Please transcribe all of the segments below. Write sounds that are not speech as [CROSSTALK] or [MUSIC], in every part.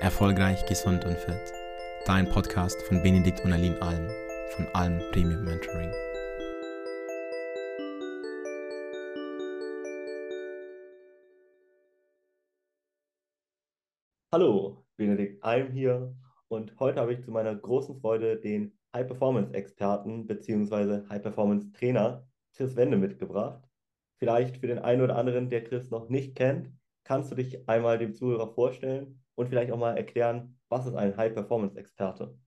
Erfolgreich, gesund und fit. Dein Podcast von Benedikt und Aline Alm von Alm Premium Mentoring. Hallo, Benedikt Alm hier und heute habe ich zu meiner großen Freude den High-Performance-Experten bzw. High-Performance-Trainer Chris Wende mitgebracht. Vielleicht für den einen oder anderen, der Chris noch nicht kennt, kannst du dich einmal dem Zuhörer vorstellen und vielleicht auch mal erklären, was ist ein High-Performance-Experte?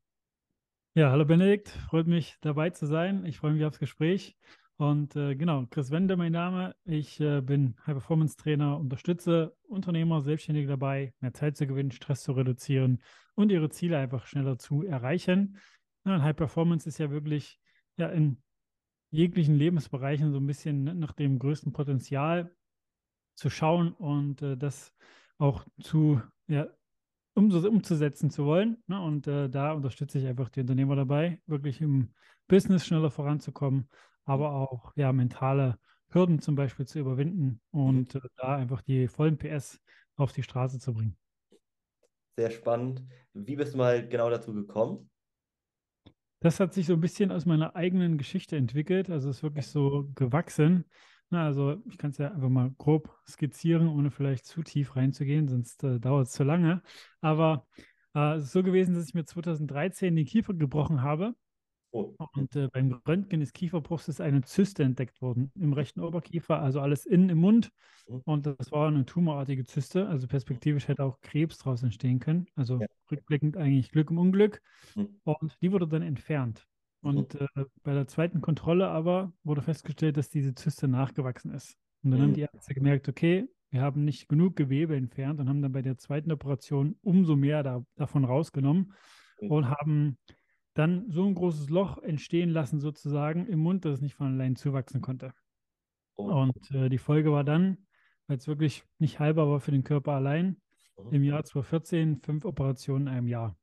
Ja, hallo Benedikt, freut mich dabei zu sein. Ich freue mich aufs Gespräch. Und äh, genau, Chris Wende, mein Name. Ich äh, bin High-Performance-Trainer, unterstütze Unternehmer, Selbstständige dabei, mehr Zeit zu gewinnen, Stress zu reduzieren und ihre Ziele einfach schneller zu erreichen. Ja, High Performance ist ja wirklich ja, in jeglichen Lebensbereichen so ein bisschen nach dem größten Potenzial zu schauen und äh, das auch zu ja, umzusetzen zu wollen. Ne? Und äh, da unterstütze ich einfach die Unternehmer dabei, wirklich im Business schneller voranzukommen, aber auch ja, mentale Hürden zum Beispiel zu überwinden und mhm. äh, da einfach die vollen PS auf die Straße zu bringen. Sehr spannend. Wie bist du mal genau dazu gekommen? Das hat sich so ein bisschen aus meiner eigenen Geschichte entwickelt. Also es ist wirklich so gewachsen. Na, also ich kann es ja einfach mal grob skizzieren, ohne vielleicht zu tief reinzugehen, sonst äh, dauert es zu lange. Aber äh, es ist so gewesen, dass ich mir 2013 den Kiefer gebrochen habe. Oh. Und äh, beim Röntgen des Kieferbruchs ist eine Zyste entdeckt worden im rechten Oberkiefer, also alles innen im Mund. Mhm. Und das war eine tumorartige Zyste, also perspektivisch hätte auch Krebs daraus entstehen können. Also ja. rückblickend eigentlich Glück im Unglück. Mhm. Und die wurde dann entfernt. Und äh, bei der zweiten Kontrolle aber wurde festgestellt, dass diese Zyste nachgewachsen ist. Und dann mhm. haben die Ärzte gemerkt, okay, wir haben nicht genug Gewebe entfernt und haben dann bei der zweiten Operation umso mehr da, davon rausgenommen mhm. und haben dann so ein großes Loch entstehen lassen, sozusagen im Mund, dass es nicht von allein zuwachsen konnte. Oh. Und äh, die Folge war dann, weil es wirklich nicht halber war für den Körper allein, mhm. im Jahr 2014 fünf Operationen in einem Jahr,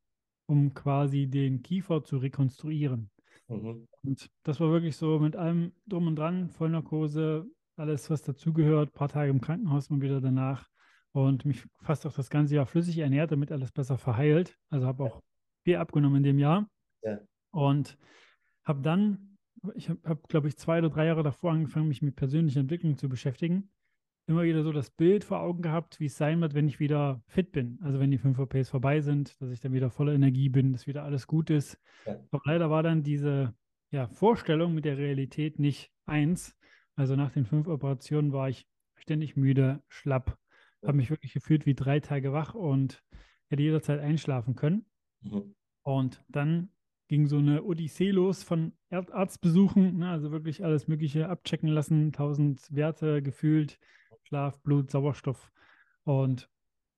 um quasi den Kiefer zu rekonstruieren. Mhm. Und das war wirklich so mit allem drum und dran, Vollnarkose, alles, was dazugehört, ein paar Tage im Krankenhaus und wieder danach. Und mich fast auch das ganze Jahr flüssig ernährt, damit alles besser verheilt. Also habe auch viel abgenommen in dem Jahr. Ja. Und habe dann, ich habe, hab, glaube ich, zwei oder drei Jahre davor angefangen, mich mit persönlicher Entwicklung zu beschäftigen. Immer wieder so das Bild vor Augen gehabt, wie es sein wird, wenn ich wieder fit bin. Also wenn die 5 OPs vorbei sind, dass ich dann wieder voller Energie bin, dass wieder alles gut ist. Ja. Aber leider war dann diese ja, Vorstellung mit der Realität nicht eins. Also nach den fünf Operationen war ich ständig müde, schlapp, ja. habe mich wirklich gefühlt wie drei Tage wach und hätte jederzeit einschlafen können. Mhm. Und dann ging so eine Odyssee los von Arztbesuchen, ne, also wirklich alles Mögliche abchecken lassen, tausend Werte gefühlt, Schlaf, Blut, Sauerstoff und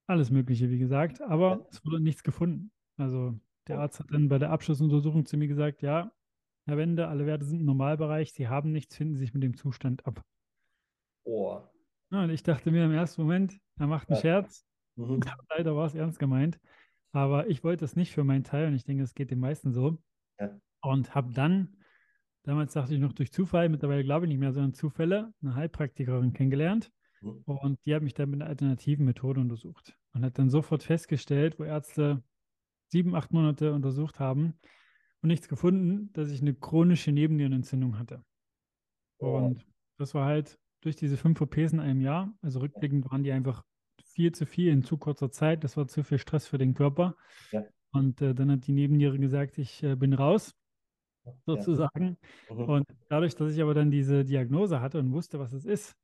alles Mögliche, wie gesagt. Aber es wurde nichts gefunden. Also der Arzt hat dann bei der Abschlussuntersuchung zu mir gesagt, ja, Herr Wende, alle Werte sind im Normalbereich, Sie haben nichts, finden Sie sich mit dem Zustand ab. Oh. Ja, und ich dachte mir im ersten Moment, er macht einen ja. Scherz. Mhm. [LAUGHS] Leider war es ernst gemeint. Aber ich wollte das nicht für meinen Teil und ich denke, es geht den meisten so. Ja. Und habe dann, damals dachte ich noch durch Zufall, mittlerweile glaube ich nicht mehr, sondern Zufälle, eine Heilpraktikerin kennengelernt. Mhm. Und die hat mich dann mit einer alternativen Methode untersucht und hat dann sofort festgestellt, wo Ärzte sieben, acht Monate untersucht haben und nichts gefunden, dass ich eine chronische Nebennierenentzündung hatte. Oh. Und das war halt durch diese fünf OPs in einem Jahr, also rückblickend waren die einfach viel zu viel in zu kurzer Zeit. Das war zu viel Stress für den Körper. Ja. Und äh, dann hat die Nebenniere gesagt, ich äh, bin raus, sozusagen. Ja. Mhm. Und dadurch, dass ich aber dann diese Diagnose hatte und wusste, was es ist,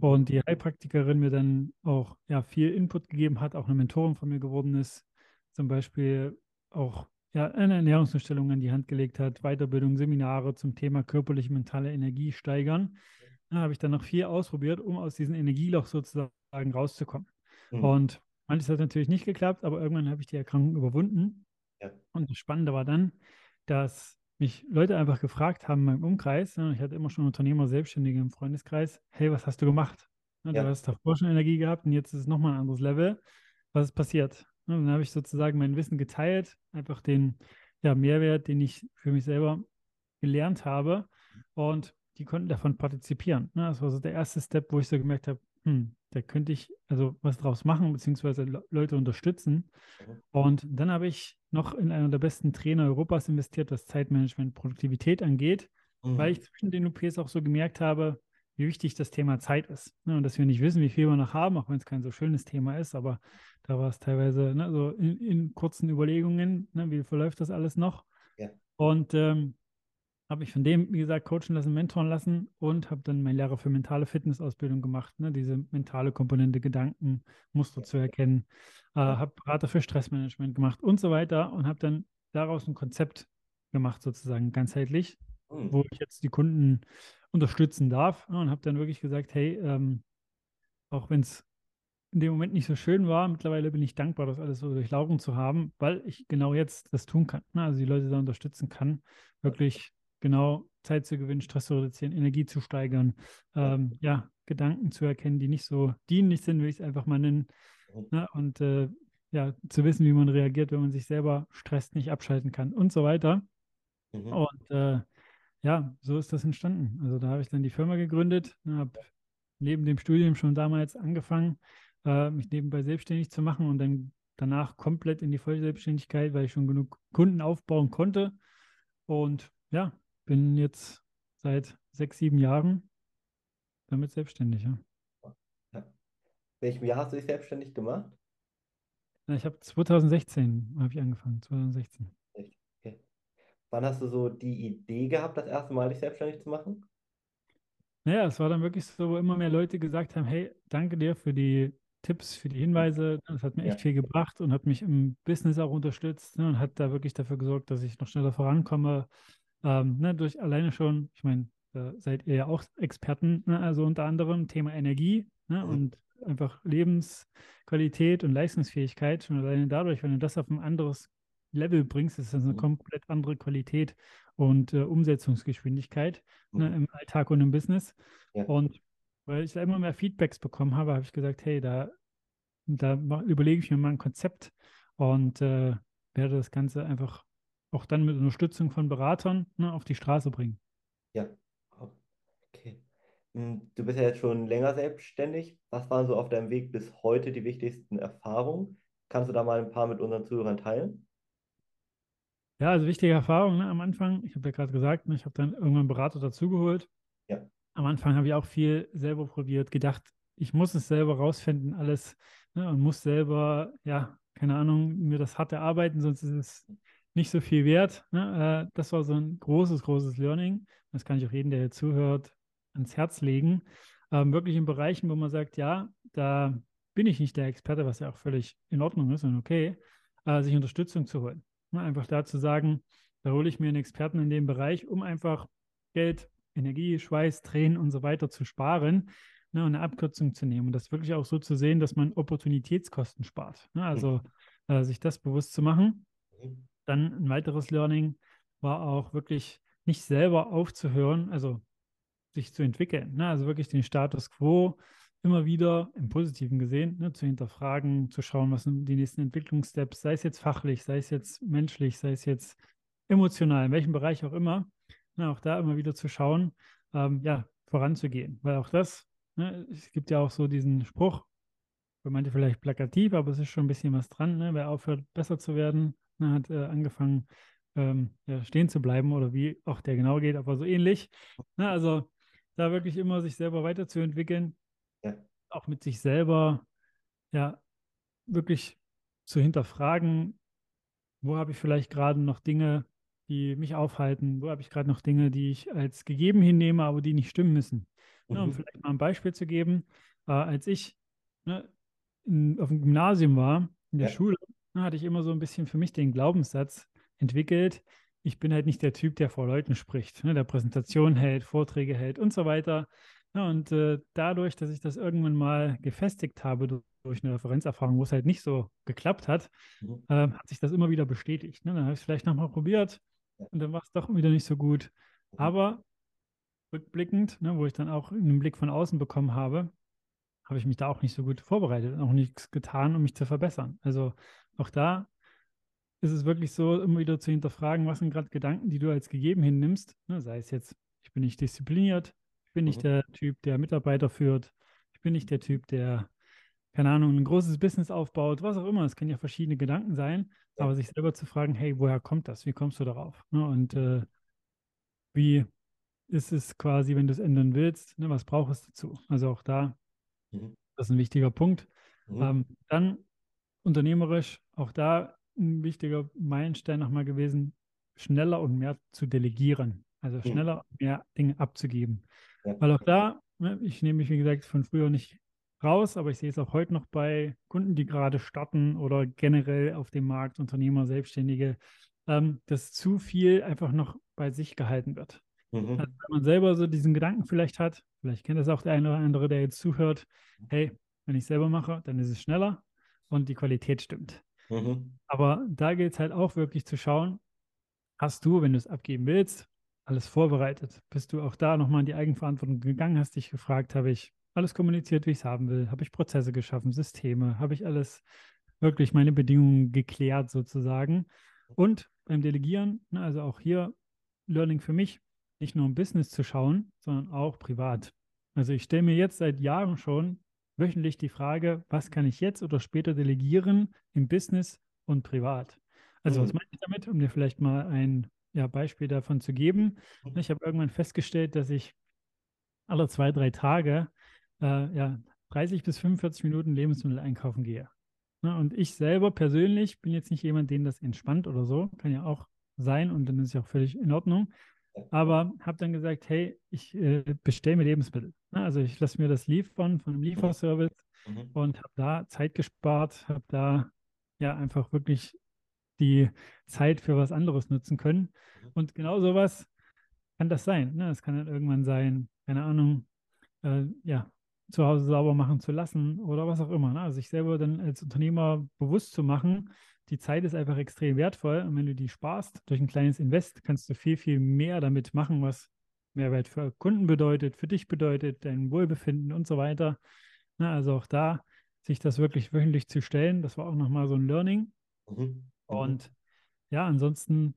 und die Heilpraktikerin mir dann auch ja, viel Input gegeben hat, auch eine Mentorin von mir geworden ist, zum Beispiel auch ja, eine Ernährungsumstellung an die Hand gelegt hat, Weiterbildung, Seminare zum Thema körperliche, mentale Energie steigern. Da habe ich dann noch viel ausprobiert, um aus diesem Energieloch sozusagen rauszukommen. Mhm. Und manches hat natürlich nicht geklappt, aber irgendwann habe ich die Erkrankung überwunden. Ja. Und das Spannende war dann, dass mich Leute einfach gefragt haben in meinem Umkreis, ne, ich hatte immer schon Unternehmer, Selbstständige im Freundeskreis, hey, was hast du gemacht? Ne, ja. Du hast davor schon Energie gehabt und jetzt ist es nochmal ein anderes Level. Was ist passiert? Ne, und dann habe ich sozusagen mein Wissen geteilt, einfach den ja, Mehrwert, den ich für mich selber gelernt habe. Und die konnten davon partizipieren. Ne? Das war so der erste Step, wo ich so gemerkt habe, hm, da könnte ich also was draus machen, beziehungsweise Le Leute unterstützen. Mhm. Und dann habe ich noch in einer der besten Trainer Europas investiert, was Zeitmanagement, Produktivität angeht, weil Mhm. ich zwischen den OPs auch so gemerkt habe, wie wichtig das Thema Zeit ist. Ne? Und dass wir nicht wissen, wie viel wir noch haben, auch wenn es kein so schönes Thema ist, aber da war es teilweise ne, so in, in kurzen Überlegungen, ne, wie verläuft das alles noch? Ja. Und ähm, habe mich von dem, wie gesagt, coachen lassen, mentoren lassen und habe dann meine Lehre für mentale Fitnessausbildung gemacht, ne? diese mentale Komponente, Gedanken, Muster zu erkennen, äh, habe Berater für Stressmanagement gemacht und so weiter und habe dann daraus ein Konzept gemacht, sozusagen ganzheitlich, Mhm. wo ich jetzt die Kunden unterstützen darf ne? und habe dann wirklich gesagt, hey, ähm, auch wenn es in dem Moment nicht so schön war, mittlerweile bin ich dankbar, das alles so durchlaufen zu haben, weil ich genau jetzt das tun kann, ne? also die Leute da unterstützen kann, wirklich genau Zeit zu gewinnen, Stress zu reduzieren, Energie zu steigern, Ja. ähm, ja, Gedanken zu erkennen, die nicht so dienlich sind, will ich es einfach mal nennen, ne? und äh, ja, zu wissen, wie man reagiert, wenn man sich selber stresst, nicht abschalten kann und so weiter. Mhm. Und äh, ja, so ist das entstanden. Also da habe ich dann die Firma gegründet, habe neben dem Studium schon damals angefangen, äh, mich nebenbei selbstständig zu machen und dann danach komplett in die Vollselbstständigkeit, weil ich schon genug Kunden aufbauen konnte. Und ja, bin jetzt seit sechs, sieben Jahren damit selbstständig. Ja. Welchem Jahr hast du dich selbstständig gemacht? Ja, Ich habe 2016 habe ich angefangen, 2016. Okay. Wann hast du so die Idee gehabt, das erste Mal dich selbstständig zu machen? Naja, es war dann wirklich so, wo immer mehr Leute gesagt haben, hey, danke dir für die Tipps, für die Hinweise. Das hat mir echt Ja. viel gebracht und hat mich im Business auch unterstützt ne, und hat da wirklich dafür gesorgt, dass ich noch schneller vorankomme. Ähm, ne, durch alleine schon, ich meine, da seid ihr ja auch Experten, ne, also unter anderem Thema Energie ne, Mhm. und einfach Lebensqualität und Leistungsfähigkeit. Schon alleine dadurch, wenn du das auf ein anderes Level bringst, ist das eine Mhm. komplett andere Qualität und äh, Umsetzungsgeschwindigkeit ne, Mhm. im Alltag und im Business. Ja. Und weil ich da immer mehr Feedbacks bekommen habe, habe ich gesagt, hey, da, da überlege ich mir mal ein Konzept und äh, werde das Ganze einfach auch dann mit Unterstützung von Beratern ne, auf die Straße bringen. Ja. Okay. Hm, Du bist ja jetzt schon länger selbstständig. Was waren so auf deinem Weg bis heute die wichtigsten Erfahrungen? Kannst du da mal ein paar mit unseren Zuhörern teilen? Ja, also wichtige Erfahrung ne, am Anfang. Ich habe ja gerade gesagt, ne, ich habe dann irgendwann einen Berater dazugeholt. Ja. Am Anfang habe ich auch viel selber probiert, gedacht, ich muss es selber rausfinden, alles ne, und muss selber, ja, keine Ahnung, mir das hart erarbeiten, sonst ist es nicht so viel wert. Ne? Äh, das war so ein großes, großes Learning. Das kann ich auch jedem, der hier zuhört, ans Herz legen. Ähm, wirklich in Bereichen, wo man sagt, ja, da bin ich nicht der Experte, was ja auch völlig in Ordnung ist und okay, äh, sich Unterstützung zu holen. Ne? Einfach da zu sagen, da hole ich mir einen Experten in dem Bereich, um einfach Geld, Energie, Schweiß, Tränen und so weiter zu sparen ne, und eine Abkürzung zu nehmen und das wirklich auch so zu sehen, dass man Opportunitätskosten spart. Ne? Also äh, sich das bewusst zu machen. Dann ein weiteres Learning war auch wirklich nicht selber aufzuhören, also sich zu entwickeln. Ne? Also wirklich den Status quo immer wieder im Positiven gesehen, ne? zu hinterfragen, zu schauen, was sind die nächsten Entwicklungssteps, sei es jetzt fachlich, sei es jetzt menschlich, sei es jetzt emotional, in welchem Bereich auch immer. Ne? Auch da immer wieder zu schauen, ähm, ja, voranzugehen. Weil auch das, ne? es gibt ja auch so diesen Spruch, für manche vielleicht plakativ, aber es ist schon ein bisschen was dran. Ne? Wer aufhört, besser zu werden, ne, hat äh, angefangen, ähm, ja, stehen zu bleiben oder wie auch der genau geht, aber so ähnlich. Ne? Also da wirklich immer sich selber weiterzuentwickeln, Ja. auch mit sich selber, ja, wirklich zu hinterfragen, wo habe ich vielleicht gerade noch Dinge, die mich aufhalten, wo habe ich gerade noch Dinge, die ich als gegeben hinnehme, aber die nicht stimmen müssen. Ne, um Mhm. vielleicht mal ein Beispiel zu geben, äh, als ich ne, in, auf dem Gymnasium war, in der Ja. Schule, hatte ich immer so ein bisschen für mich den Glaubenssatz entwickelt, ich bin halt nicht der Typ, der vor Leuten spricht, ne, der Präsentationen hält, Vorträge hält und so weiter. Ja, und äh, dadurch, dass ich das irgendwann mal gefestigt habe durch, durch eine Referenzerfahrung, wo es halt nicht so geklappt hat, Mhm. äh, hat sich das immer wieder bestätigt. Ne? Dann habe ich es vielleicht nochmal probiert und dann war es doch wieder nicht so gut. Mhm. Aber rückblickend, ne, wo ich dann auch einen Blick von außen bekommen habe, habe ich mich da auch nicht so gut vorbereitet, auch nichts getan, um mich zu verbessern. Also auch da ist es wirklich so, immer wieder zu hinterfragen, was sind gerade Gedanken, die du als gegeben hinnimmst. Ne, sei es jetzt, ich bin nicht diszipliniert, ich bin nicht Mhm. der Typ, der Mitarbeiter führt, ich bin nicht der Typ, der, keine Ahnung, ein großes Business aufbaut, was auch immer. Es können ja verschiedene Gedanken sein, Ja. aber sich selber zu fragen, hey, woher kommt das? Wie kommst du darauf? Ne? Und äh, wie ist es quasi, wenn du es ändern willst? Ne? Was braucht es dazu? Also auch da, Mhm. das ist ein wichtiger Punkt. Mhm. Ähm, dann unternehmerisch, auch da ein wichtiger Meilenstein nochmal gewesen, schneller und mehr zu delegieren. Also schneller und mehr Dinge abzugeben. Ja. Weil auch da, ne, ich nehme mich, wie gesagt, von früher nicht raus, aber ich sehe es auch heute noch bei Kunden, die gerade starten oder generell auf dem Markt, Unternehmer, Selbstständige, ähm, dass zu viel einfach noch bei sich gehalten wird. Mhm. Also wenn man selber so diesen Gedanken vielleicht hat, vielleicht kennt das auch der eine oder andere, der jetzt zuhört, hey, wenn ich selber mache, dann ist es schneller und die Qualität stimmt. Mhm. Aber da gilt es halt auch wirklich zu schauen, hast du, wenn du es abgeben willst, alles vorbereitet? Bist du auch da nochmal in die Eigenverantwortung gegangen, hast dich gefragt, habe ich alles kommuniziert, wie ich es haben will? Habe ich Prozesse geschaffen, Systeme? Habe ich alles wirklich meine Bedingungen geklärt sozusagen? Und beim Delegieren, ne, also auch hier Learning für mich, nicht nur im Business zu schauen, sondern auch privat. Also ich stelle mir jetzt seit Jahren schon wöchentlich die Frage, was kann ich jetzt oder später delegieren im Business und privat? Also was Mhm. meine ich damit, um dir vielleicht mal ein ja, Beispiel davon zu geben? Mhm. Ich habe irgendwann festgestellt, dass ich alle zwei, drei Tage äh, ja, 30 bis 45 Minuten Lebensmittel einkaufen gehe. Ne, und ich selber persönlich bin jetzt nicht jemand, den das entspannt oder so, kann ja auch sein und dann ist ja auch völlig in Ordnung. Aber habe dann gesagt, hey, ich äh, bestelle mir Lebensmittel. Ne, also ich lasse mir das liefern von einem Lieferservice Mhm. und habe da Zeit gespart, habe da ja einfach wirklich die Zeit für was anderes nutzen können. Mhm. Und genau sowas kann das sein. Ne? Es kann dann irgendwann sein, keine Ahnung, äh, ja, zu Hause sauber machen zu lassen oder was auch immer. Ne? Also sich selber dann als Unternehmer bewusst zu machen, die Zeit ist einfach extrem wertvoll und wenn du die sparst durch ein kleines Invest, kannst du viel, viel mehr damit machen, was Mehrwert für Kunden bedeutet, für dich bedeutet, dein Wohlbefinden und so weiter. Ne? Also auch da sich das wirklich wöchentlich zu stellen, das war auch nochmal so ein Learning. Mhm. Mhm. Und ja, ansonsten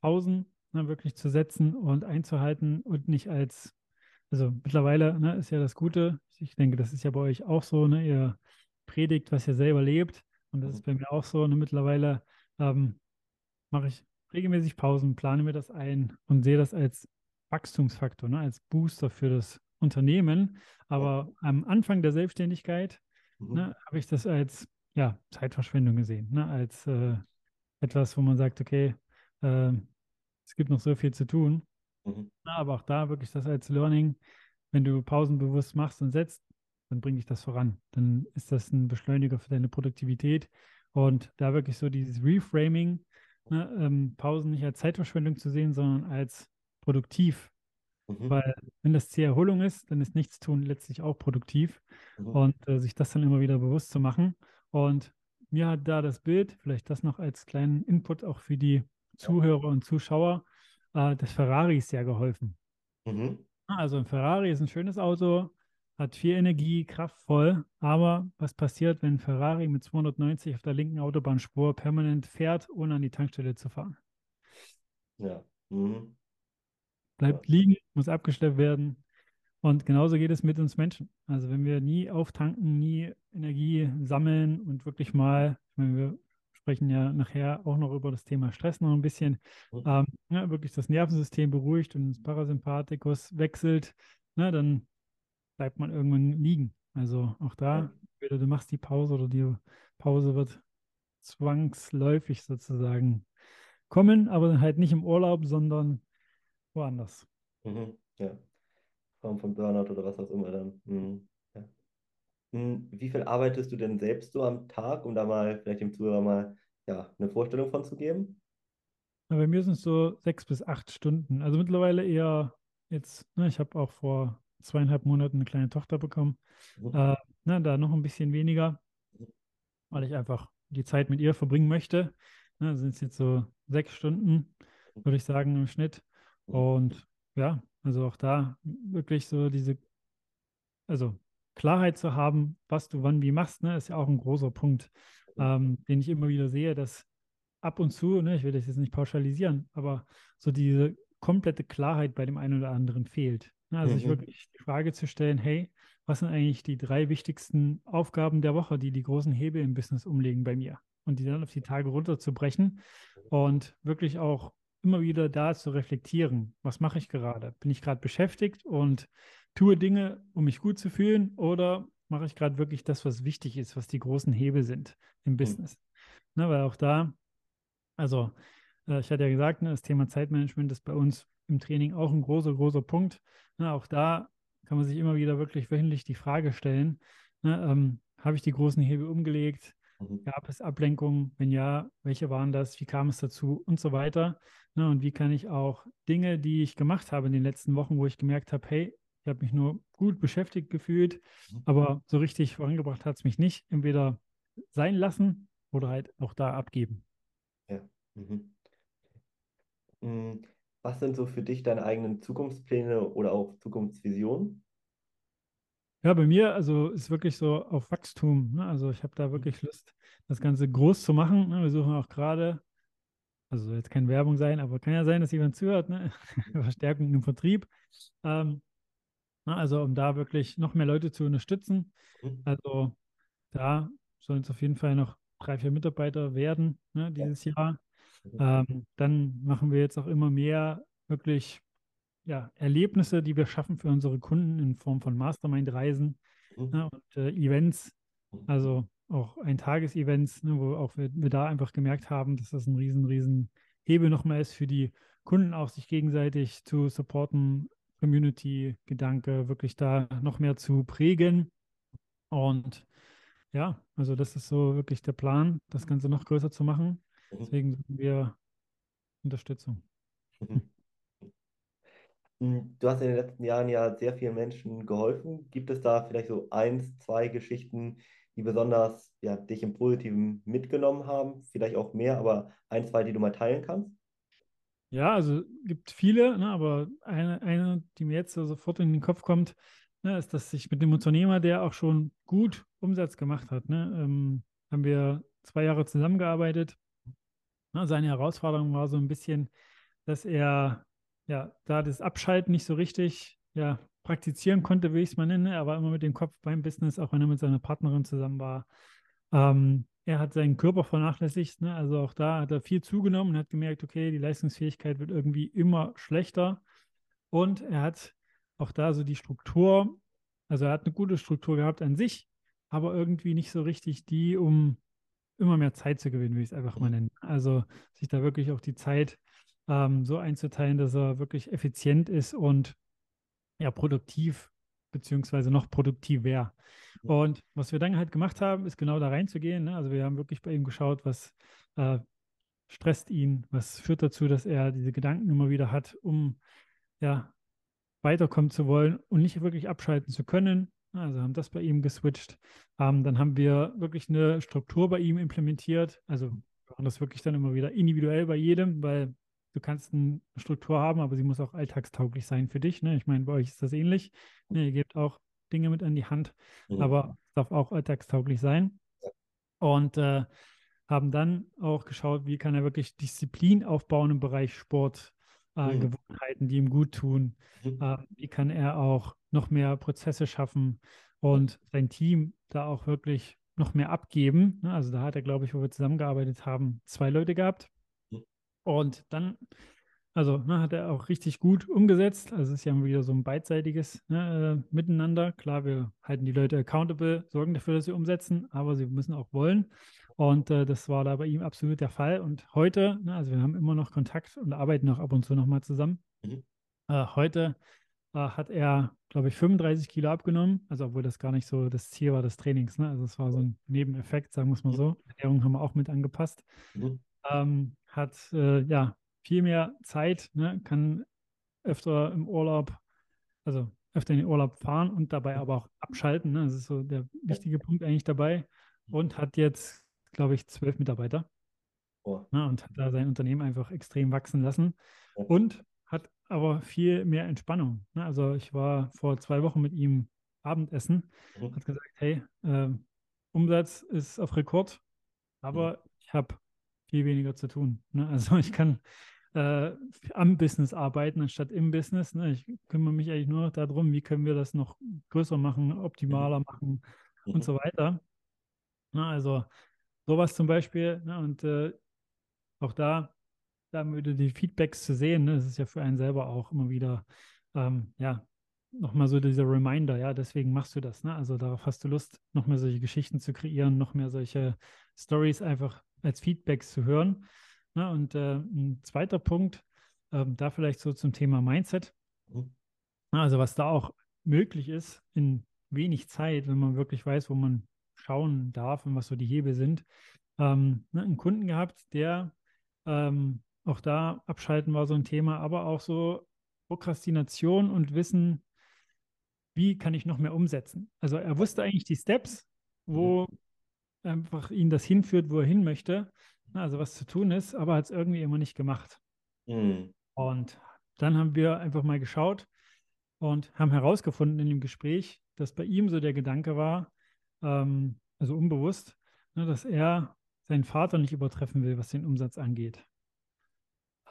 Pausen ne, wirklich zu setzen und einzuhalten und nicht als, also mittlerweile ne, ist ja das Gute, ich denke, das ist ja bei euch auch so, ne, ihr predigt, was ihr selber lebt und das Mhm. ist bei mir auch so. Ne, mittlerweile ähm, mache ich regelmäßig Pausen, plane mir das ein und sehe das als Wachstumsfaktor, ne, als Booster für das Unternehmen. Aber am Anfang der Selbstständigkeit Mhm. ne, habe ich das als ja, Zeitverschwendung gesehen, ne, als äh, etwas, wo man sagt, okay, äh, es gibt noch so viel zu tun. Mhm. Aber auch da wirklich das als Learning, wenn du Pausen bewusst machst und setzt, dann bringt dich das voran. Dann ist das ein Beschleuniger für deine Produktivität. Und da wirklich so dieses Reframing, ne, ähm, Pausen nicht als Zeitverschwendung zu sehen, sondern als produktiv. Mhm. Weil wenn das Ziel Erholung ist, dann ist Nichtstun letztlich auch produktiv. Mhm. Und äh, sich das dann immer wieder bewusst zu machen. Und mir hat da das Bild, vielleicht das noch als kleinen Input auch für die Zuhörer und Zuschauer, äh, des Ferraris sehr geholfen. Mhm. Also ein Ferrari ist ein schönes Auto, hat viel Energie, kraftvoll, aber was passiert, wenn Ferrari mit 290 auf der linken Autobahnspur permanent fährt, ohne an die Tankstelle zu fahren? Ja. Mhm. Bleibt liegen, muss abgeschleppt werden. Und genauso geht es mit uns Menschen. Also wenn wir nie auftanken, nie Energie sammeln und wirklich mal, meine, wir sprechen ja nachher auch noch über das Thema Stress noch ein bisschen, Mhm. ähm, ja, wirklich das Nervensystem beruhigt und ins Parasympathikus wechselt, ne, dann bleibt man irgendwann liegen. Also auch da, entweder du machst die Pause oder die Pause wird zwangsläufig sozusagen kommen, aber halt nicht im Urlaub, sondern woanders. Mhm. Ja. Form von Burnout oder was auch immer dann. Mhm. Ja. Mhm. Wie viel arbeitest du denn selbst so am Tag, um da mal vielleicht dem Zuhörer mal ja, eine Vorstellung von zu geben? Na, Bei mir sind es so sechs bis acht Stunden. Also mittlerweile eher jetzt, ne, ich habe auch vor zweieinhalb Monaten eine kleine Tochter bekommen. Mhm. Äh, ne, da noch ein bisschen weniger, weil ich einfach die Zeit mit ihr verbringen möchte. Ne, sind es jetzt so sechs Stunden, würde ich sagen, im Schnitt. Mhm. Und ja, also auch da wirklich so diese, also Klarheit zu haben, was du wann wie machst, ne, ist ja auch ein großer Punkt, ähm, den ich immer wieder sehe, dass ab und zu, ne, ich will das jetzt nicht pauschalisieren, aber so diese komplette Klarheit bei dem einen oder anderen fehlt. Also sich Mhm. wirklich die Frage zu stellen, hey, was sind eigentlich die drei wichtigsten Aufgaben der Woche, die die großen Hebel im Business umlegen bei mir? Und die dann auf die Tage runterzubrechen und wirklich auch immer wieder da zu reflektieren. Was mache ich gerade? Bin ich gerade beschäftigt und tue Dinge, um mich gut zu fühlen oder mache ich gerade wirklich das, was wichtig ist, was die großen Hebel sind im Business? Ne, weil auch da, also äh, ich hatte ja gesagt, ne, das Thema Zeitmanagement ist bei uns im Training auch ein großer, großer Punkt. Ne, auch da kann man sich immer wieder wirklich wöchentlich die Frage stellen, ne, ähm, habe ich die großen Hebel umgelegt? Mhm. Gab es Ablenkungen? Wenn ja, welche waren das? Wie kam es dazu? Und so weiter. Ne, und wie kann ich auch Dinge, die ich gemacht habe in den letzten Wochen, wo ich gemerkt habe, hey, ich habe mich nur gut beschäftigt gefühlt, Mhm. aber so richtig vorangebracht hat es mich nicht, entweder sein lassen oder halt auch da abgeben. Mhm. Mm, Was sind so für dich deine eigenen Zukunftspläne oder auch Zukunftsvisionen? Ja, bei mir, also ist wirklich so auf Wachstum. Ne? Also ich habe da wirklich Lust, das Ganze groß zu machen. Ne? Wir suchen auch gerade, also soll jetzt keine Werbung sein, aber kann ja sein, dass jemand zuhört, ne? [LAUGHS] Verstärkung im Vertrieb. Ähm, ne? Also um da wirklich noch mehr Leute zu unterstützen. Mhm. Also da sollen es auf jeden Fall noch drei, vier Mitarbeiter werden ne, dieses Jahr. Mhm. Ähm, dann machen wir jetzt auch immer mehr wirklich ja, Erlebnisse, die wir schaffen für unsere Kunden in Form von Mastermind-Reisen Mhm. ne, und äh, Events, Mhm. also auch Ein-Tages-Events, ne, wo auch wir, wir da einfach gemerkt haben, dass das ein riesen, riesen Hebel nochmal ist für die Kunden, auch sich gegenseitig zu supporten, Community-Gedanke wirklich da noch mehr zu prägen. Und ja, also das ist so wirklich der Plan, das Ganze noch größer zu machen. Mhm. Deswegen suchen wir Unterstützung. Mhm. Mm, Du hast in den letzten Jahren ja sehr vielen Menschen geholfen. Gibt es da vielleicht so eins, zwei Geschichten, die besonders ja, dich im Positiven mitgenommen haben? Vielleicht auch mehr, aber ein, zwei, die du mal teilen kannst? Ja, also gibt viele, ne, aber eine, eine, die mir jetzt so sofort in den Kopf kommt, ne, ist, dass ich mit dem Unternehmer, der auch schon gut Umsatz gemacht hat, ne, ähm, haben wir zwei Jahre zusammengearbeitet. Ne, seine Herausforderung war so ein bisschen, dass er ja da das Abschalten nicht so richtig ja, praktizieren konnte, wie ich es mal nenne. Er war immer mit dem Kopf beim Business, auch wenn er mit seiner Partnerin zusammen war. Ähm, er hat seinen Körper vernachlässigt, ne? also auch da hat er viel zugenommen und hat gemerkt, okay, die Leistungsfähigkeit wird irgendwie immer schlechter. Und er hat auch da so die Struktur, also er hat eine gute Struktur gehabt an sich, aber irgendwie nicht so richtig die, um immer mehr Zeit zu gewinnen, wie ich es einfach mal nenne. Also sich da wirklich auch die Zeit ähm, so einzuteilen, dass er wirklich effizient ist und ja, produktiv beziehungsweise noch produktiver. Und was wir dann halt gemacht haben, ist genau da reinzugehen. Ne? Also wir haben wirklich bei ihm geschaut, was äh, stresst ihn, was führt dazu, dass er diese Gedanken immer wieder hat, um ja weiterkommen zu wollen und nicht wirklich abschalten zu können. Also haben das bei ihm geswitcht. Ähm, dann haben wir wirklich eine Struktur bei ihm implementiert. Also wir machen das wirklich dann immer wieder individuell bei jedem, weil du kannst eine Struktur haben, aber sie muss auch alltagstauglich sein für dich. Ne? Ich meine, bei euch ist das ähnlich. Ne? Ihr gebt auch Dinge mit an die Hand, Mhm. aber es darf auch alltagstauglich sein. Und äh, haben dann auch geschaut, wie kann er wirklich Disziplin aufbauen im Bereich Sport, äh, Mhm. Gewohnheiten, die ihm gut tun. Mhm. Äh, wie kann er auch noch mehr Prozesse schaffen und sein Team da auch wirklich noch mehr abgeben. Ne? Also da hat er, glaube ich, wo wir zusammengearbeitet haben, zwei Leute gehabt. Und dann, also ne, hat er auch richtig gut umgesetzt. Also es ist ja wieder so ein beidseitiges ne, äh, Miteinander. Klar, wir halten die Leute accountable, sorgen dafür, dass sie umsetzen, aber sie müssen auch wollen. Und äh, das war da bei ihm absolut der Fall. Und heute, ne, also wir haben immer noch Kontakt und arbeiten auch ab und zu nochmal zusammen. Mhm. Äh, heute äh, hat er, glaube ich, 35 Kilo abgenommen. Also obwohl das gar nicht so das Ziel war des Trainings. Ne? Also es war so ein Nebeneffekt, sagen wir es mal so. Ernährung haben wir auch mit angepasst. Mhm. Ähm, hat äh, ja viel mehr Zeit, ne? kann öfter im Urlaub, also öfter in den Urlaub fahren und dabei aber auch abschalten. Ne? Das ist so der wichtige Punkt eigentlich dabei. Und hat jetzt, glaube ich, zwölf Mitarbeiter Oh. ne? und hat da sein Unternehmen einfach extrem wachsen lassen. Und aber viel mehr Entspannung. Ne? Also ich war vor zwei Wochen mit ihm Abendessen, Mhm. hat gesagt, hey, ähm, Umsatz ist auf Rekord, aber ich habe viel weniger zu tun. Ne? Also ich kann äh, am Business arbeiten, anstatt im Business. Ne? Ich kümmere mich eigentlich nur darum, wie können wir das noch größer machen, optimaler Mhm. machen Mhm. und so weiter. Na, also sowas zum Beispiel. Ne? Und äh, auch da, da würde die Feedbacks zu sehen, ne? das ist ja für einen selber auch immer wieder, ähm, ja, nochmal so dieser Reminder, ja, deswegen machst du das. Ne? Also darauf hast du Lust, noch mehr solche Geschichten zu kreieren, noch mehr solche Stories einfach als Feedbacks zu hören. Ne? Und äh, ein zweiter Punkt, ähm, da vielleicht so zum Thema Mindset. Mhm. Also was da auch möglich ist in wenig Zeit, wenn man wirklich weiß, wo man schauen darf und was so die Hebel sind. Ähm, ne, einen Kunden gehabt, der ähm, auch da abschalten war so ein Thema, aber auch so Prokrastination und Wissen, wie kann ich noch mehr umsetzen. Also er wusste eigentlich die Steps, wo einfach ihn das hinführt, wo er hin möchte, also was zu tun ist, aber hat es irgendwie immer nicht gemacht. Mhm. Und dann haben wir einfach mal geschaut und haben herausgefunden in dem Gespräch, dass bei ihm so der Gedanke war, ähm, also unbewusst, ne, dass er seinen Vater nicht übertreffen will, was den Umsatz angeht.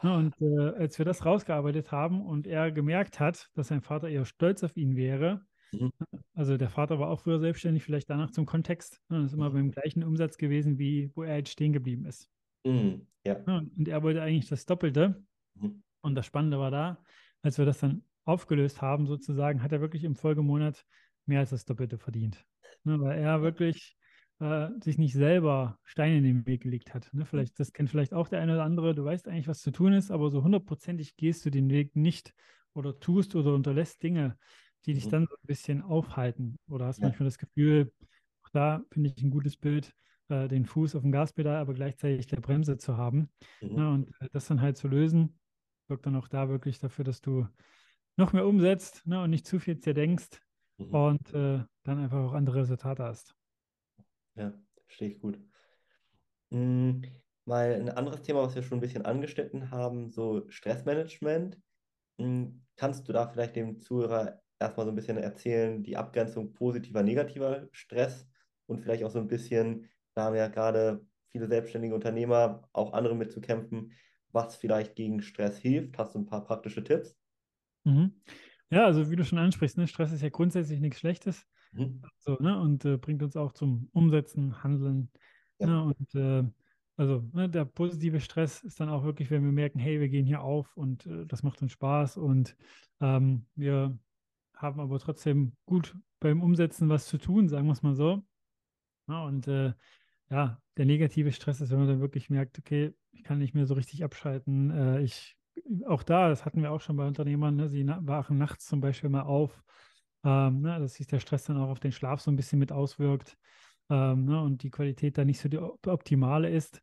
Ne, und äh, als wir das rausgearbeitet haben und er gemerkt hat, dass sein Vater eher stolz auf ihn wäre, Mhm. also der Vater war auch früher selbstständig, vielleicht danach zum Kontext, ne, ist immer Mhm. beim gleichen Umsatz gewesen, wie wo er jetzt stehen geblieben ist. Mhm. Ja. Ne, und er wollte eigentlich das Doppelte. Mhm. Und das Spannende war da, als wir das dann aufgelöst haben, sozusagen, hat er wirklich im Folgemonat mehr als das Doppelte verdient. Ne, weil er wirklich äh, sich nicht selber Steine in den Weg gelegt hat. Ne? Vielleicht, das kennt vielleicht auch der eine oder andere, du weißt eigentlich, was zu tun ist, aber so hundertprozentig gehst du den Weg nicht oder tust oder unterlässt Dinge, die dich Mhm. dann so ein bisschen aufhalten. Oder hast Ja. manchmal das Gefühl, auch da finde ich ein gutes Bild, äh, den Fuß auf dem Gaspedal, aber gleichzeitig der Bremse zu haben. Mhm. Ne? Und äh, das dann halt zu lösen, sorgt dann auch da wirklich dafür, dass du noch mehr umsetzt ne? und nicht zu viel zerdenkst Mhm. und äh, dann einfach auch andere Resultate hast. Ja, verstehe ich gut. Mm, Mal ein anderes Thema, was wir schon ein bisschen angeschnitten haben, so Stressmanagement. Mm, Kannst du da vielleicht dem Zuhörer erstmal so ein bisschen erzählen, die Abgrenzung positiver, negativer Stress und vielleicht auch so ein bisschen, da haben ja gerade viele selbstständige Unternehmer, auch andere mit zu kämpfen, was vielleicht gegen Stress hilft? Hast du ein paar praktische Tipps? Mhm. Ja, also wie du schon ansprichst, ne? Stress ist ja grundsätzlich nichts Schlechtes. Mhm. So, ne? Und äh, bringt uns auch zum Umsetzen, Handeln. Ja. Ne? Und äh, also ne, der positive Stress ist dann auch wirklich, wenn wir merken, hey, wir gehen hier auf und äh, das macht uns Spaß und ähm, wir haben aber trotzdem gut beim Umsetzen was zu tun, sagen wir es mal so. Ja, und äh, ja, der negative Stress ist, wenn man dann wirklich merkt, okay, ich kann nicht mehr so richtig abschalten. Äh, ich, auch da, das hatten wir auch schon bei Unternehmern, ne, sie na wachen nachts zum Beispiel mal auf, ähm, ne, dass sich der Stress dann auch auf den Schlaf so ein bisschen mit auswirkt ähm, ne, und die Qualität da nicht so die op- optimale ist.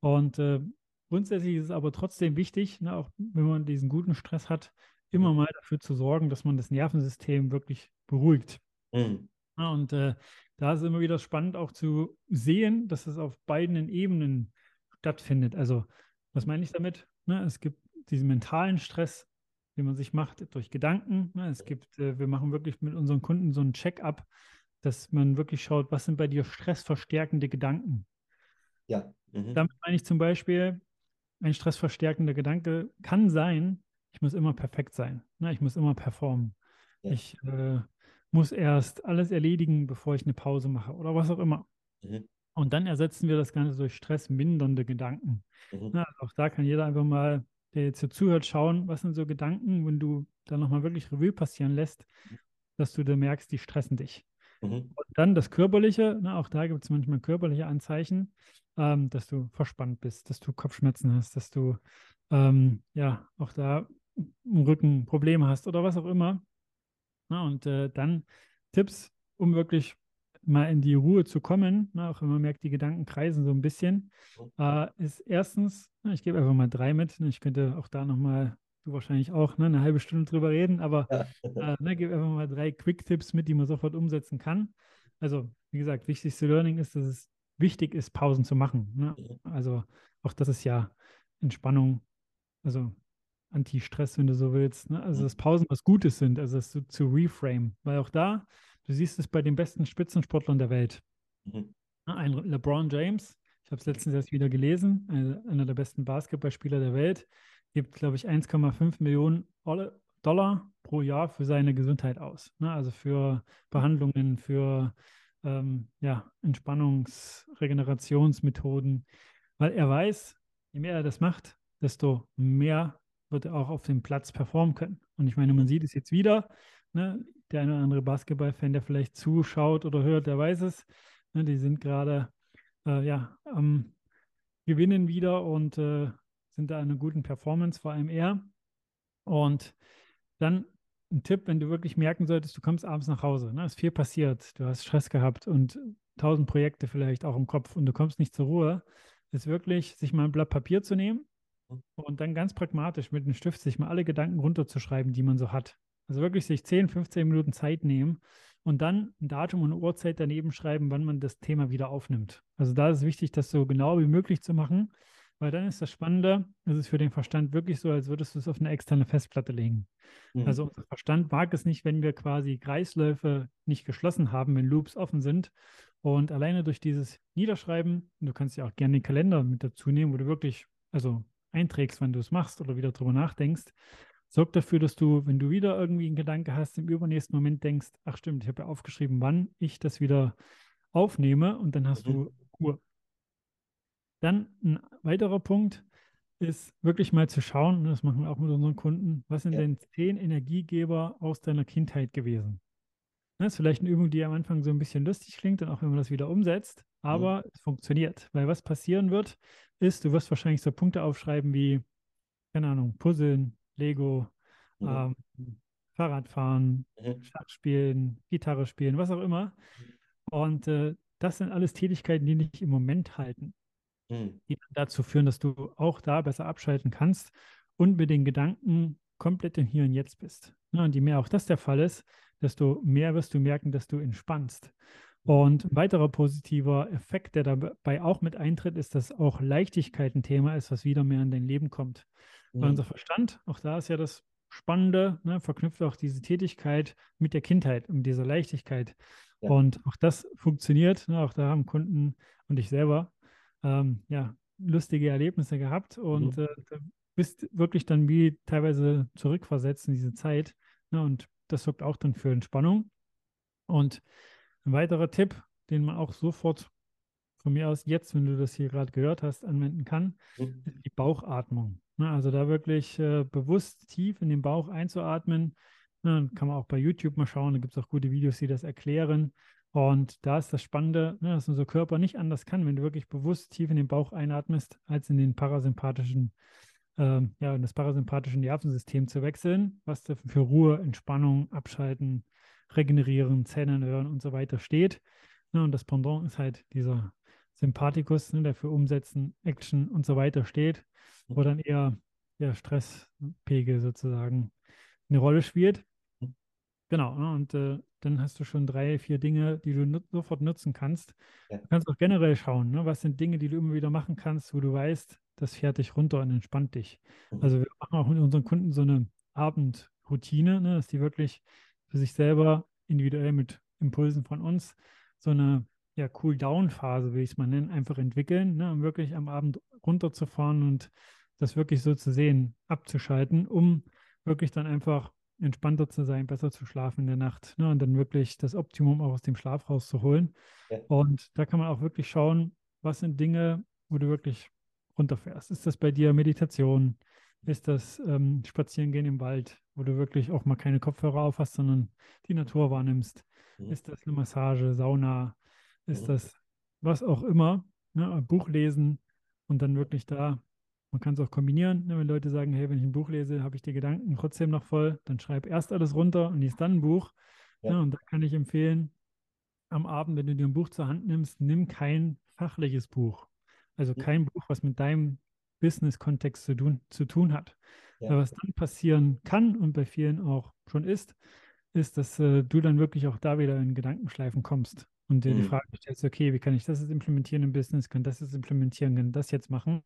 Und äh, grundsätzlich ist es aber trotzdem wichtig, ne, auch wenn man diesen guten Stress hat, immer mal dafür zu sorgen, dass man das Nervensystem wirklich beruhigt. Mhm. Ja, und äh, da ist immer wieder spannend auch zu sehen, dass es auf beiden Ebenen stattfindet. Also, was meine ich damit? Ne, es gibt diesen mentalen Stress, den man sich macht durch Gedanken. Ne, es gibt, äh, wir machen wirklich mit unseren Kunden so ein Check-up, dass man wirklich schaut, was sind bei dir stressverstärkende Gedanken. Ja. Mhm. Damit meine ich zum Beispiel, ein stressverstärkender Gedanke kann sein, ich muss immer perfekt sein. Ne? Ich muss immer performen. Ja. Ich äh, muss erst alles erledigen, bevor ich eine Pause mache oder was auch immer. Mhm. Und dann ersetzen wir das Ganze durch stressmindernde Gedanken. Mhm. Ne? Also auch da kann jeder einfach mal, der jetzt hier zuhört, schauen, was sind so Gedanken, wenn du dann nochmal wirklich Revue passieren lässt, dass du da merkst, die stressen dich. Mhm. Und dann das Körperliche, ne, auch da gibt es manchmal körperliche Anzeichen, ähm, dass du verspannt bist, dass du Kopfschmerzen hast, dass du ähm, ja auch da im Rücken Probleme hast oder was auch immer. Na, und äh, dann Tipps, um wirklich mal in die Ruhe zu kommen, ne, auch wenn man merkt, die Gedanken kreisen so ein bisschen, äh, ist erstens, ne, ich gebe einfach mal drei mit, ne, ich könnte auch da nochmal, du wahrscheinlich auch, ne, eine halbe Stunde drüber reden, aber Ja. äh, ne, gebe einfach mal drei Quick-Tipps mit, die man sofort umsetzen kann. Also, wie gesagt, wichtigste Learning ist, dass es wichtig ist, Pausen zu machen. Ne? Also, auch das ist ja Entspannung, also Anti-Stress, wenn du so willst. Ne? Also, Mhm. dass Pausen was Gutes sind, also das zu, zu reframe. Weil auch da, du siehst es bei den besten Spitzensportlern der Welt. Mhm. Ein LeBron James, ich habe es letztens erst wieder gelesen, einer einer der besten Basketballspieler der Welt, gibt, glaube ich, 1,5 Millionen Dollar pro Jahr für seine Gesundheit aus. Ne? Also für Behandlungen, für ähm, ja, Entspannungs-, Regenerationsmethoden, weil er weiß, je mehr er das macht, desto mehr wird er auch auf dem Platz performen können. Und ich meine, man sieht es jetzt wieder. Ne? Der eine oder andere Basketballfan, der vielleicht zuschaut oder hört, der weiß es. Ne? Die sind gerade äh, ja, am Gewinnen wieder und äh, sind da in einer guten Performance, vor allem er. Und dann ein Tipp, wenn du wirklich merken solltest, du kommst abends nach Hause, ne, ist viel passiert, du hast Stress gehabt und tausend Projekte vielleicht auch im Kopf und du kommst nicht zur Ruhe, ist wirklich, sich mal ein Blatt Papier zu nehmen mhm. und dann ganz pragmatisch mit einem Stift sich mal alle Gedanken runterzuschreiben, die man so hat. Also wirklich sich 10, 15 Minuten Zeit nehmen und dann ein Datum und eine Uhrzeit daneben schreiben, wann man das Thema wieder aufnimmt. Also da ist es wichtig, das so genau wie möglich zu machen, weil dann ist das Spannende, es ist für den Verstand wirklich so, als würdest du es auf eine externe Festplatte legen. Mhm. Also unser Verstand mag es nicht, wenn wir quasi Kreisläufe nicht geschlossen haben, wenn Loops offen sind. Und alleine durch dieses Niederschreiben, du kannst ja auch gerne den Kalender mit dazu nehmen, wo du wirklich, also einträgst, wann du es machst oder wieder drüber nachdenkst, sorgt dafür, dass du, wenn du wieder irgendwie einen Gedanke hast, im übernächsten Moment denkst, ach stimmt, ich habe ja aufgeschrieben, wann ich das wieder aufnehme und dann hast mhm. du Ruhe. Dann ein weiterer Punkt ist wirklich mal zu schauen, das machen wir auch mit unseren Kunden, was sind ja. denn zehn Energiegeber aus deiner Kindheit gewesen? Das ist vielleicht eine Übung, die am Anfang so ein bisschen lustig klingt und auch wenn man das wieder umsetzt, aber mhm. es funktioniert. Weil was passieren wird, ist, du wirst wahrscheinlich so Punkte aufschreiben wie, keine Ahnung, Puzzeln, Lego, mhm. ähm, Fahrradfahren, mhm. Schach spielen, Gitarre spielen, was auch immer. Und äh, das sind alles Tätigkeiten, die dich im Moment halten mhm. die dazu führen, dass du auch da besser abschalten kannst und mit den Gedanken komplett im Hier und Jetzt bist. Ja, und je mehr auch das der Fall ist, desto mehr wirst du merken, dass du entspannst. Und ein weiterer positiver Effekt, der dabei auch mit eintritt, ist, dass auch Leichtigkeit ein Thema ist, was wieder mehr in dein Leben kommt. Mhm. Weil unser Verstand, auch da ist ja das Spannende, ne, verknüpft auch diese Tätigkeit mit der Kindheit und dieser Leichtigkeit. Ja. Und auch das funktioniert. Ne, auch da haben Kunden und ich selber ähm, ja, lustige Erlebnisse gehabt und mhm. äh, bist wirklich dann wie teilweise zurückversetzt in diese Zeit. Ne? Und das sorgt auch dann für Entspannung. Und ein weiterer Tipp, den man auch sofort von mir aus jetzt, wenn du das hier gerade gehört hast, anwenden kann, mhm. ist die Bauchatmung. Ne? Also da wirklich äh, bewusst tief in den Bauch einzuatmen. Ne? Kann man auch bei YouTube mal schauen, da gibt es auch gute Videos, die das erklären. Und da ist das Spannende, ne, dass unser Körper nicht anders kann, wenn du wirklich bewusst tief in den Bauch einatmest, als in den parasympathischen, äh, ja, in das parasympathische Nervensystem zu wechseln, was da für Ruhe, Entspannung, Abschalten, Regenerieren, Zähnen hören und so weiter steht. Ne, und das Pendant ist halt dieser Sympathikus, ne, der für Umsetzen, Action und so weiter steht, wo dann eher der Stresspegel sozusagen eine Rolle spielt. Genau, ne, und äh, dann hast du schon drei, vier Dinge, die du nut sofort nutzen kannst. Ja. Du kannst auch generell schauen, ne, was sind Dinge, die du immer wieder machen kannst, wo du weißt, das fährt dich runter und entspannt dich. Mhm. Also wir machen auch mit unseren Kunden so eine Abendroutine, ne, dass die wirklich für sich selber individuell mit Impulsen von uns so eine ja, Cool-Down-Phase, will ich es mal nennen, einfach entwickeln, ne, um wirklich am Abend runterzufahren und das wirklich so zu sehen, abzuschalten, um wirklich dann einfach entspannter zu sein, besser zu schlafen in der Nacht ne, und dann wirklich das Optimum auch aus dem Schlaf rauszuholen. Ja. Und da kann man auch wirklich schauen, was sind Dinge, wo du wirklich runterfährst. Ist das bei dir Meditation? Ist das ähm, Spazierengehen im Wald, wo du wirklich auch mal keine Kopfhörer auf hast, sondern die Natur wahrnimmst? Mhm. Ist das eine Massage, Sauna? Ist das was auch immer? Ne? Buch lesen und dann wirklich da man kann es auch kombinieren, ne, wenn Leute sagen, hey, wenn ich ein Buch lese, habe ich die Gedanken trotzdem noch voll, dann schreib erst alles runter und liest dann ein Buch. Ja. Ne, und da kann ich empfehlen, am Abend, wenn du dir ein Buch zur Hand nimmst, nimm kein fachliches Buch. Also kein Buch, was mit deinem Business-Kontext zu tun, zu tun hat. Ja. was dann passieren kann und bei vielen auch schon ist, ist, dass äh, du dann wirklich auch da wieder in Gedankenschleifen kommst und dir mhm. die Frage stellst, okay, wie kann ich das jetzt implementieren im Business, kann das jetzt implementieren, kann das jetzt machen?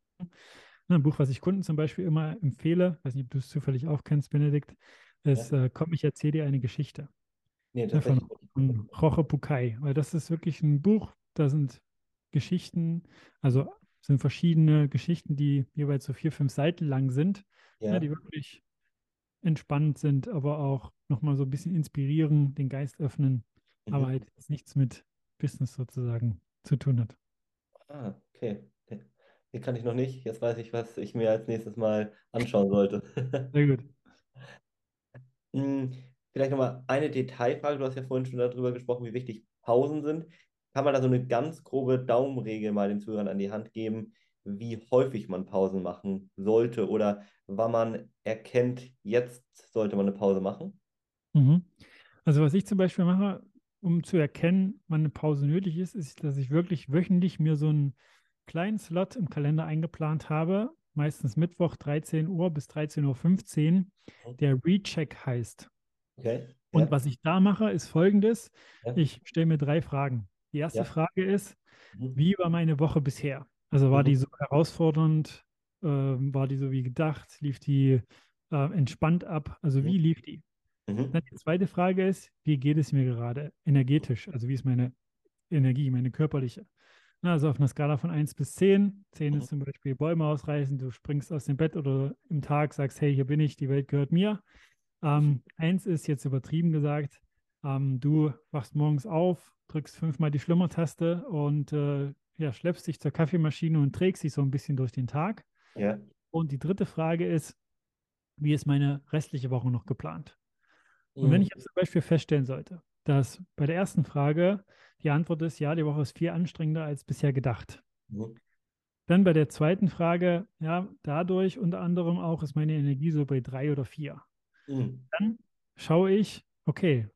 Ne, ein Buch, was ich Kunden zum Beispiel immer empfehle, weiß nicht, ob du es zufällig auch kennst, Benedikt, ist ja. äh, Komm, ich erzähle dir eine Geschichte. Nee, ne, von, von Roche Pukai, weil das ist wirklich ein Buch, da sind Geschichten, also sind verschiedene Geschichten, die jeweils so vier, fünf Seiten lang sind, Ja. ne, die wirklich entspannend sind, aber auch nochmal so ein bisschen inspirieren, den Geist öffnen, aber Mhm. halt jetzt nichts mit Business sozusagen zu tun hat. Ah, okay. Den- Den kann ich noch nicht. Jetzt weiß ich, was ich mir als nächstes mal anschauen sollte. [LAUGHS] Sehr gut. Hm, Vielleicht nochmal eine Detailfrage. Du hast ja vorhin schon darüber gesprochen, wie wichtig Pausen sind. Kann man da so eine ganz grobe Daumenregel mal den Zuhörern an die Hand geben, wie häufig man Pausen machen sollte oder wann man erkennt, jetzt sollte man eine Pause machen? Mhm. Also was ich zum Beispiel mache, um zu erkennen, wann eine Pause nötig ist, ist, dass ich wirklich wöchentlich mir so einen kleinen Slot im Kalender eingeplant habe, meistens Mittwoch 13 Uhr bis 13.15 Uhr, der Recheck heißt. Okay. Und Ja. was ich da mache, ist folgendes. Ja. Ich stelle mir drei Fragen. Die erste Ja. Frage ist, Mhm. wie war meine Woche bisher? Also war Mhm. die so herausfordernd? Ähm, war die so wie gedacht? Lief die äh, entspannt ab? Also Mhm. wie lief die? Mhm. Dann die zweite Frage ist, wie geht es mir gerade energetisch? Also wie ist meine Energie, meine körperliche? Also auf einer Skala von 1 bis 10. 10 Mhm. ist zum Beispiel Bäume ausreißen, du springst aus dem Bett oder im Tag sagst, hey, hier bin ich, die Welt gehört mir. Ähm, 1 ist jetzt übertrieben gesagt, ähm, du wachst morgens auf, drückst fünfmal die Schlummertaste und äh, ja, schleppst dich zur Kaffeemaschine und trägst dich so ein bisschen durch den Tag. Ja. Und die dritte Frage ist, wie ist meine restliche Woche noch geplant? Und wenn Mhm. ich jetzt zum Beispiel feststellen sollte, dass bei der ersten Frage die Antwort ist, ja, die Woche ist viel anstrengender als bisher gedacht. Mhm. Dann bei der zweiten Frage, ja, dadurch unter anderem auch ist meine Energie so bei drei oder vier. Mhm. Dann schaue ich, okay,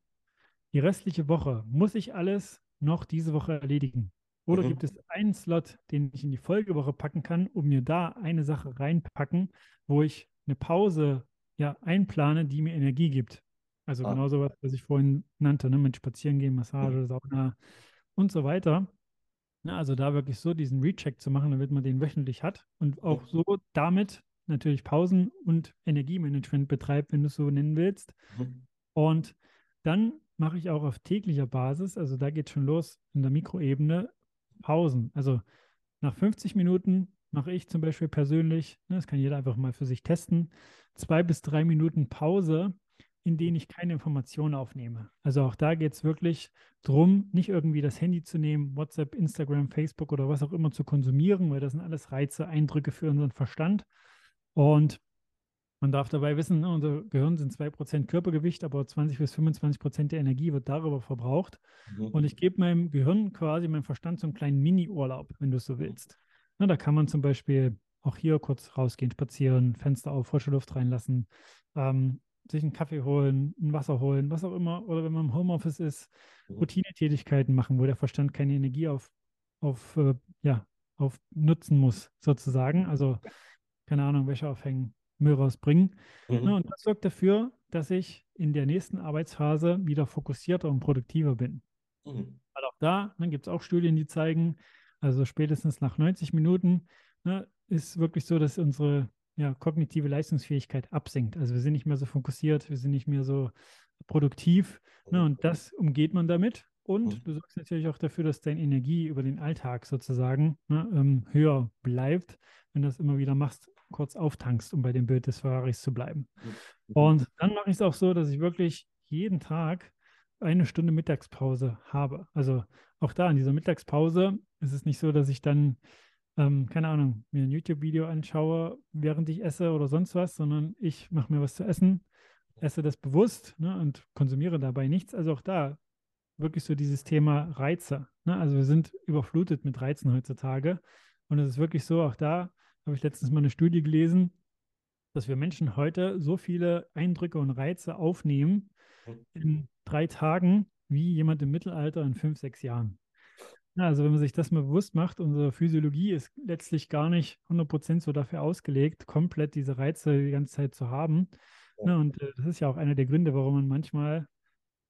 die restliche Woche, muss ich alles noch diese Woche erledigen? Oder Mhm. gibt es einen Slot, den ich in die Folgewoche packen kann, um mir da eine Sache reinpacken, wo ich eine Pause ja, einplane, die mir Energie gibt? Also Ah. genauso was, was ich vorhin nannte, ne, mit Spazierengehen, Massage, Sauna und so weiter. Na, also da wirklich so diesen Recheck zu machen, damit man den wöchentlich hat und auch so damit natürlich Pausen und Energiemanagement betreibt, wenn du es so nennen willst. Mhm. Und dann mache ich auch auf täglicher Basis, also da geht schon los in der Mikroebene, Pausen. Also nach 50 Minuten mache ich zum Beispiel persönlich, ne, das kann jeder einfach mal für sich testen, zwei bis drei Minuten Pause, in denen ich keine Informationen aufnehme. Also auch da geht es wirklich darum, nicht irgendwie das Handy zu nehmen, WhatsApp, Instagram, Facebook oder was auch immer zu konsumieren, weil das sind alles Reize, Eindrücke für unseren Verstand. Und man darf dabei wissen, ne, unser Gehirn sind 2% Körpergewicht, aber 20 bis 25% der Energie wird darüber verbraucht. Mhm. Und ich gebe meinem Gehirn quasi, meinem Verstand so einen kleinen Mini-Urlaub, wenn du es so willst. Na, da kann man zum Beispiel auch hier kurz rausgehen, spazieren, Fenster auf, frische Luft reinlassen, ähm, sich einen Kaffee holen, ein Wasser holen, was auch immer. Oder wenn man im Homeoffice ist, Mhm. Routinetätigkeiten machen, wo der Verstand keine Energie auf, auf, äh, ja, auf nutzen muss, sozusagen. Also, keine Ahnung, Wäsche aufhängen, Müll rausbringen. Mhm. Ne, und das sorgt dafür, dass ich in der nächsten Arbeitsphase wieder fokussierter und produktiver bin. Mhm. Weil auch da ne, gibt es auch Studien, die zeigen, also spätestens nach 90 Minuten ne, ist wirklich so, dass unsere ja, kognitive Leistungsfähigkeit absinkt. Also wir sind nicht mehr so fokussiert, wir sind nicht mehr so produktiv. Ne, und das umgeht man damit. Und Mhm. du sorgst natürlich auch dafür, dass deine Energie über den Alltag sozusagen ne, ähm, höher bleibt, wenn du das immer wieder machst, kurz auftankst, um bei dem Bild des Ferraris zu bleiben. Mhm. Und dann mache ich es auch so, dass ich wirklich jeden Tag eine Stunde Mittagspause habe. Also auch da in dieser Mittagspause ist es nicht so, dass ich dann, ähm, keine Ahnung, mir ein YouTube-Video anschaue, während ich esse oder sonst was, sondern ich mache mir was zu essen, esse das bewusst ne, und konsumiere dabei nichts. Also auch da wirklich so dieses Thema Reize. Ne? Also wir sind überflutet mit Reizen heutzutage. Und es ist wirklich so, auch da habe ich letztens mal eine Studie gelesen, dass wir Menschen heute so viele Eindrücke und Reize aufnehmen in drei Tagen wie jemand im Mittelalter in fünf, sechs Jahren. Also wenn man sich das mal bewusst macht, unsere Physiologie ist letztlich gar nicht 100% so dafür ausgelegt, komplett diese Reize die ganze Zeit zu haben. Ja. Ne, und äh, das ist ja auch einer der Gründe, warum man manchmal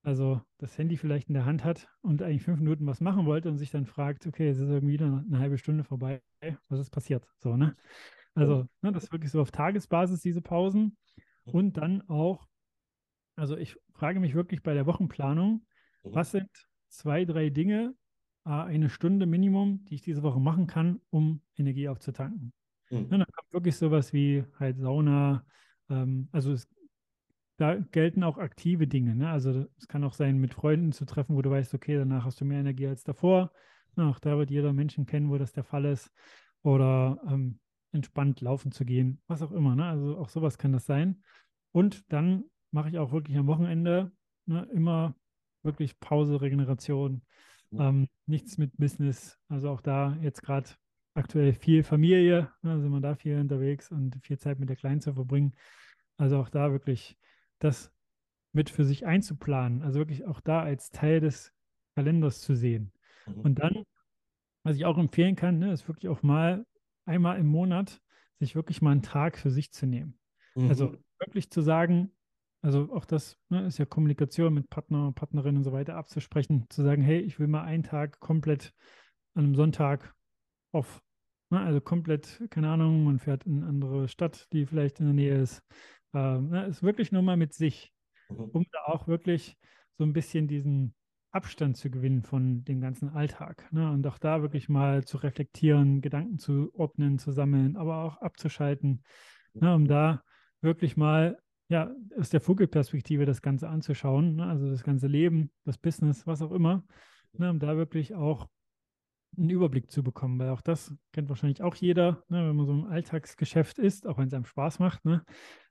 also das Handy vielleicht in der Hand hat und eigentlich fünf Minuten was machen wollte und sich dann fragt, okay, es ist irgendwie wieder eine halbe Stunde vorbei, was ist passiert? So, ne? Also, ne, das ist wirklich so auf Tagesbasis, diese Pausen. Und dann auch, also ich frage mich wirklich bei der Wochenplanung, Mhm. was sind zwei, drei Dinge, eine Stunde Minimum, die ich diese Woche machen kann, um Energie aufzutanken. Mhm. Ja, dann kommt wirklich sowas wie halt Sauna. Ähm, also es, da gelten auch aktive Dinge. Ne? Also es kann auch sein, mit Freunden zu treffen, wo du weißt, okay, danach hast du mehr Energie als davor. Ja, auch da wird jeder Menschen kennen, wo das der Fall ist. Oder ähm, entspannt laufen zu gehen, was auch immer. Ne? Also auch sowas kann das sein. Und dann mache ich auch wirklich am Wochenende ne, immer wirklich Pause, Regeneration. Ähm, nichts mit Business. Also auch da jetzt gerade aktuell viel Familie, ne, also man da viel unterwegs und viel Zeit mit der Kleinen zu verbringen. Also auch da wirklich das mit für sich einzuplanen, also wirklich auch da als Teil des Kalenders zu sehen. Mhm. Und dann, was ich auch empfehlen kann, ne, ist wirklich auch mal einmal im Monat sich wirklich mal einen Tag für sich zu nehmen. Also mhm. Also wirklich zu sagen, also auch das ne, ist ja Kommunikation mit Partner, Partnerin und so weiter abzusprechen, zu sagen, hey, ich will mal einen Tag komplett an einem Sonntag auf. Ne, also komplett, keine Ahnung, man fährt in eine andere Stadt, die vielleicht in der Nähe ist. Ähm, ne, ist wirklich nur mal mit sich, mhm. um da auch wirklich so ein bisschen diesen Abstand zu gewinnen von dem ganzen Alltag. Ne? Und auch da wirklich mal zu reflektieren, Gedanken zu ordnen, zu sammeln, aber auch abzuschalten, ne? um da wirklich mal ja, aus der Vogelperspektive das Ganze anzuschauen, ne? also das ganze Leben, das Business, was auch immer, ne? um da wirklich auch einen Überblick zu bekommen, weil auch das kennt wahrscheinlich auch jeder, ne? wenn man so im Alltagsgeschäft ist, auch wenn es einem Spaß macht, ne?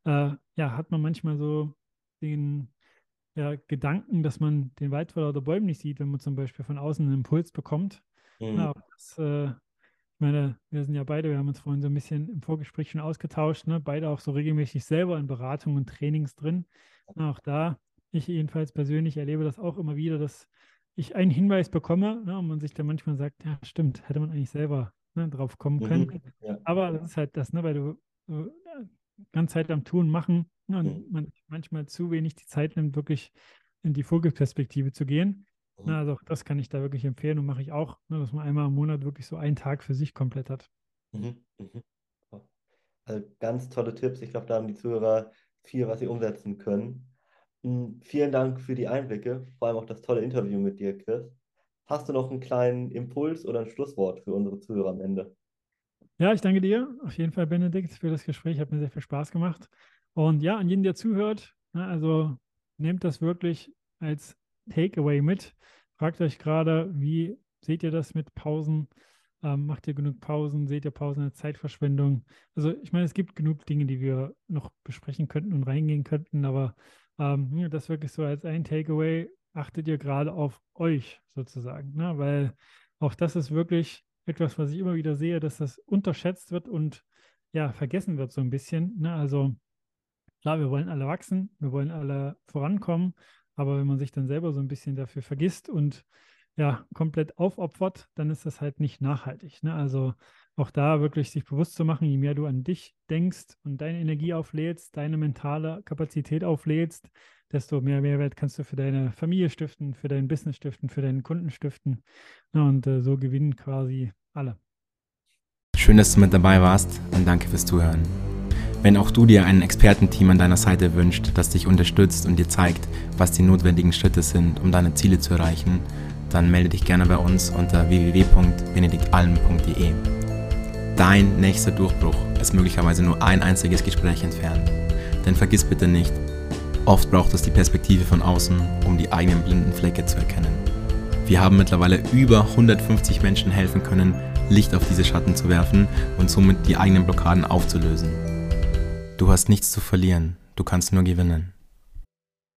äh, ja, hat man manchmal so den ja, Gedanken, dass man den Wald vor lauter Bäumen nicht sieht, wenn man zum Beispiel von außen einen Impuls bekommt. Mhm. Ja, das, äh, ich meine, wir sind ja beide, wir haben uns vorhin so ein bisschen im Vorgespräch schon ausgetauscht, ne? beide auch so regelmäßig selber in Beratungen und Trainings drin. Na, auch da, ich jedenfalls persönlich erlebe das auch immer wieder, dass ich einen Hinweis bekomme ne? und man sich dann manchmal sagt, ja, stimmt, hätte man eigentlich selber ne, drauf kommen können. Mhm, ja. Aber das ist halt das, ne, weil du, du ganze Zeit am Tun machen ne, und mhm. man manchmal zu wenig die Zeit nimmt, wirklich in die Vogelperspektive zu gehen. Mhm. Also auch das kann ich da wirklich empfehlen und mache ich auch, ne, dass man einmal im Monat wirklich so einen Tag für sich komplett hat. Mhm. Mhm. Also ganz tolle Tipps. Ich glaube, da haben die Zuhörer viel, was sie umsetzen können. Mhm. Vielen Dank für die Einblicke, vor allem auch das tolle Interview mit dir, Chris. Hast du noch einen kleinen Impuls oder ein Schlusswort für unsere Zuhörer am Ende? Ja, ich danke dir auf jeden Fall, Benedikt, für das Gespräch. Hat mir sehr viel Spaß gemacht. Und ja, an jeden, der zuhört, ne, also nehmt das wirklich als Takeaway mit. Fragt euch gerade, wie seht ihr das mit Pausen? Ähm, macht ihr genug Pausen? Seht ihr Pausen als Zeitverschwendung? Also ich meine, es gibt genug Dinge, die wir noch besprechen könnten und reingehen könnten, aber ähm, das wirklich so als ein Takeaway. Achtet ihr gerade auf euch sozusagen, ne? weil auch das ist wirklich etwas, was ich immer wieder sehe, dass das unterschätzt wird und ja, vergessen wird so ein bisschen. Ne? Also klar, wir wollen alle wachsen, wir wollen alle vorankommen, aber wenn man sich dann selber so ein bisschen dafür vergisst und ja, komplett aufopfert, dann ist das halt nicht nachhaltig. Ne? Also auch da wirklich sich bewusst zu machen, je mehr du an dich denkst und deine Energie auflädst, deine mentale Kapazität auflädst, desto mehr Mehrwert kannst du für deine Familie stiften, für dein Business stiften, für deinen Kunden stiften. Ja, und äh, so gewinnen quasi alle. Schön, dass du mit dabei warst und danke fürs Zuhören. Wenn auch du dir ein Expertenteam an deiner Seite wünscht, das dich unterstützt und dir zeigt, was die notwendigen Schritte sind, um deine Ziele zu erreichen, dann melde dich gerne bei uns unter www.benediktalm.de. Dein nächster Durchbruch ist möglicherweise nur ein einziges Gespräch entfernt. Denn vergiss bitte nicht, oft braucht es die Perspektive von außen, um die eigenen blinden Flecke zu erkennen. Wir haben mittlerweile über 150 Menschen helfen können, Licht auf diese Schatten zu werfen und somit die eigenen Blockaden aufzulösen. Du hast nichts zu verlieren, du kannst nur gewinnen.